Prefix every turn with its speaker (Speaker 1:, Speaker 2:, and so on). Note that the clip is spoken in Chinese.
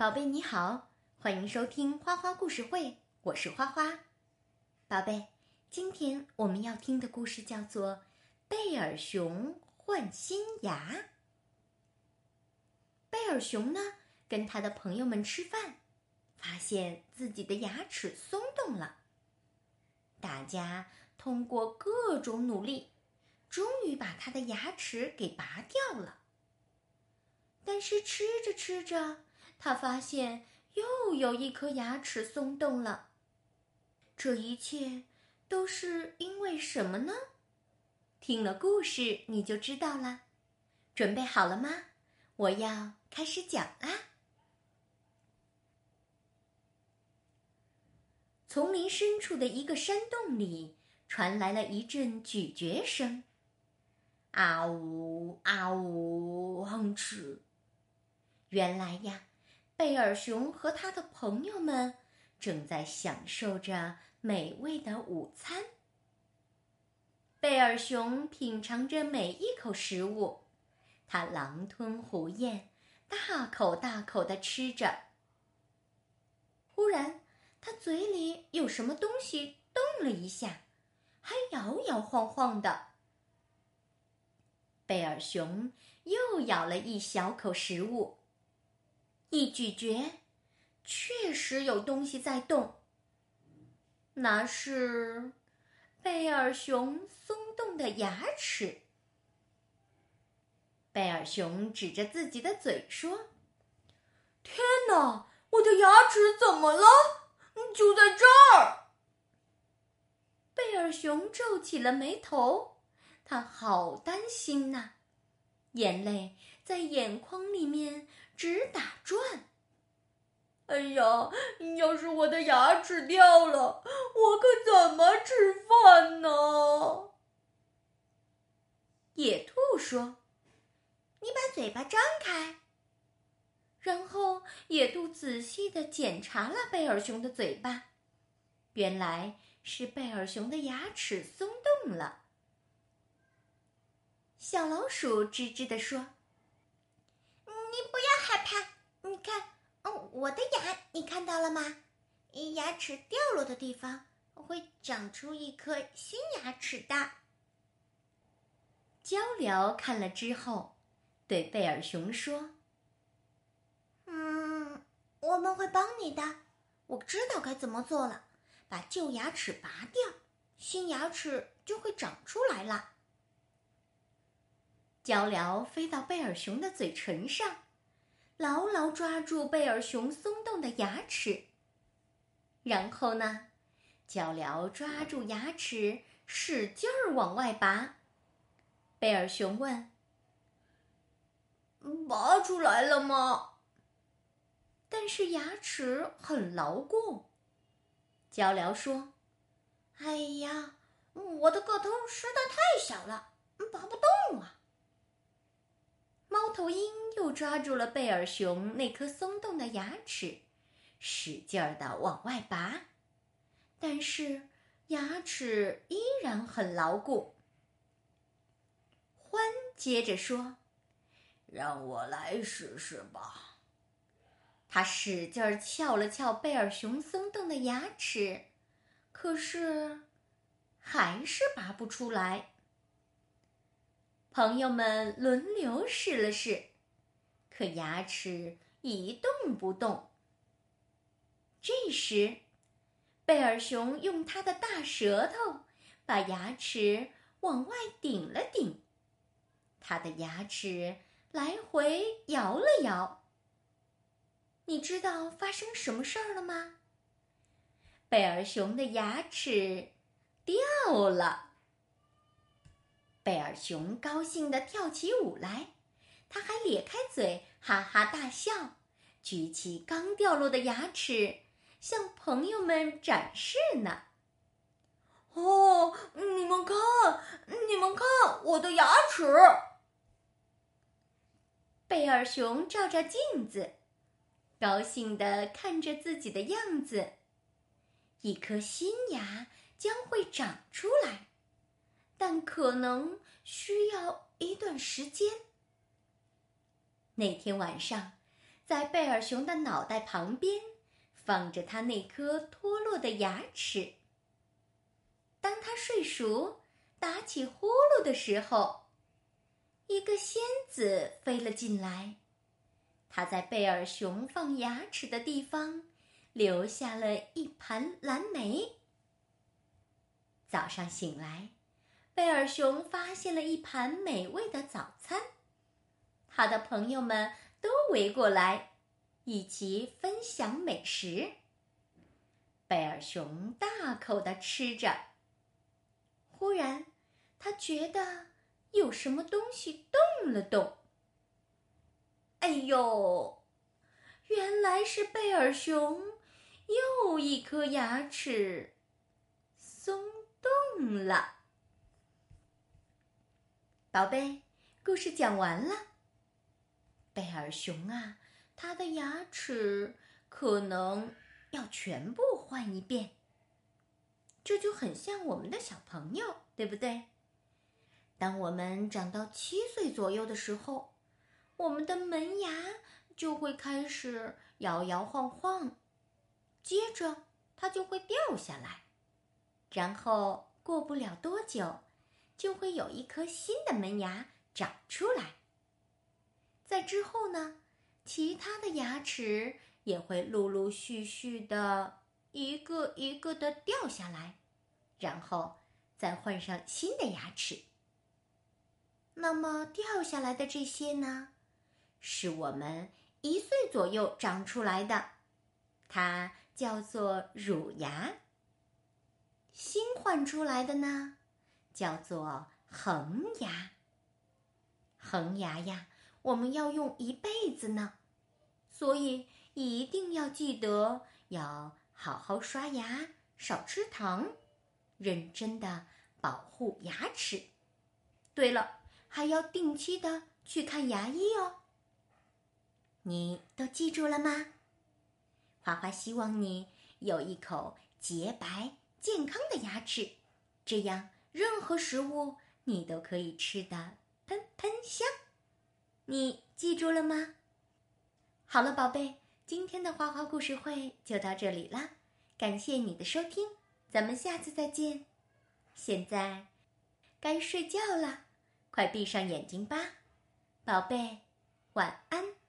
Speaker 1: 宝贝你好，欢迎收听花花故事会，我是花花。宝贝，今天我们要听的故事叫做《贝尔熊换新牙》。贝尔熊呢，跟他的朋友们吃饭，发现自己的牙齿松动了。大家通过各种努力，终于把他的牙齿给拔掉了。但是吃着吃着，他发现又有一颗牙齿松动了。这一切都是因为什么呢？听了故事你就知道了。准备好了吗？我要开始讲啦。丛林深处的一个山洞里传来了一阵咀嚼声，啊呜啊呜，哼哧。原来呀，贝尔熊和他的朋友们正在享受着美味的午餐。贝尔熊品尝着每一口食物，他狼吞虎咽，大口大口的吃着。忽然，他嘴里有什么东西动了一下，还摇摇晃晃的。贝尔熊又咬了一小口食物。一咀嚼，确实有东西在动。那是贝尔熊松动的牙齿。贝尔熊指着自己的嘴说：“
Speaker 2: 天哪，我的牙齿怎么了？就在这儿！”
Speaker 1: 贝尔熊皱起了眉头，他好担心呐，眼泪在眼眶里面。直打转。
Speaker 2: 哎呀，要是我的牙齿掉了，我可怎么吃饭呢？
Speaker 1: 野兔说：“
Speaker 3: 你把嘴巴张开。”
Speaker 1: 然后野兔仔细的检查了贝尔熊的嘴巴，原来是贝尔熊的牙齿松动了。小老鼠吱吱的说。
Speaker 3: 你不要害怕，你看，哦，我的牙，你看到了吗？牙齿掉落的地方会长出一颗新牙齿的。
Speaker 1: 鹪鹩看了之后，对贝尔熊说：“
Speaker 3: 嗯，我们会帮你的，我知道该怎么做了。把旧牙齿拔掉，新牙齿就会长出来了。”
Speaker 1: 鹪鹩飞到贝尔熊的嘴唇上，牢牢抓住贝尔熊松动的牙齿。然后呢，鹪鹩抓住牙齿，使劲儿往外拔。贝尔熊问：“
Speaker 2: 拔出来了吗？”
Speaker 1: 但是牙齿很牢固。鹪鹩说：“
Speaker 3: 哎呀，我的个头实在太小了，拔不动啊。”
Speaker 1: 猫头鹰又抓住了贝尔熊那颗松动的牙齿，使劲儿的往外拔，但是牙齿依然很牢固。獾接着说：“
Speaker 2: 让我来试试吧。”
Speaker 1: 他使劲儿撬了撬贝尔熊松动的牙齿，可是还是拔不出来。朋友们轮流试了试，可牙齿一动不动。这时，贝尔熊用他的大舌头把牙齿往外顶了顶，他的牙齿来回摇了摇。你知道发生什么事儿了吗？贝尔熊的牙齿掉了。贝尔熊高兴地跳起舞来，他还咧开嘴哈哈大笑，举起刚掉落的牙齿向朋友们展示呢。
Speaker 2: 哦，你们看，你们看我的牙齿！
Speaker 1: 贝尔熊照照镜子，高兴地看着自己的样子，一颗新牙将会长出来。但可能需要一段时间。那天晚上，在贝尔熊的脑袋旁边放着他那颗脱落的牙齿。当他睡熟、打起呼噜的时候，一个仙子飞了进来。他在贝尔熊放牙齿的地方留下了一盘蓝莓。早上醒来，贝尔熊发现了一盘美味的早餐，他的朋友们都围过来，一起分享美食。贝尔熊大口的吃着，忽然，他觉得有什么东西动了动。哎呦，原来是贝尔熊又一颗牙齿松动了。宝贝，故事讲完了。贝尔熊啊，他的牙齿可能要全部换一遍。这就很像我们的小朋友，对不对？当我们长到七岁左右的时候。我们的门牙就会开始摇摇晃晃，接着它就会掉下来，然后过不了多久，就会有一颗新的门牙长出来。在之后呢，其他的牙齿也会陆陆续续的一个一个的掉下来，然后再换上新的牙齿。那么掉下来的这些呢？是我们一岁左右长出来的，它叫做乳牙。新换出来的呢，叫做恒牙。恒牙呀，我们要用一辈子呢，所以一定要记得要好好刷牙，少吃糖，认真的保护牙齿。对了，还要定期的去看牙医哦。你都记住了吗？花花希望你有一口洁白健康的牙齿，这样任何食物你都可以吃的喷喷香。你记住了吗？好了，宝贝，今天的花花故事会就到这里了，感谢你的收听，咱们下次再见。现在该睡觉了，快闭上眼睛吧，宝贝，晚安。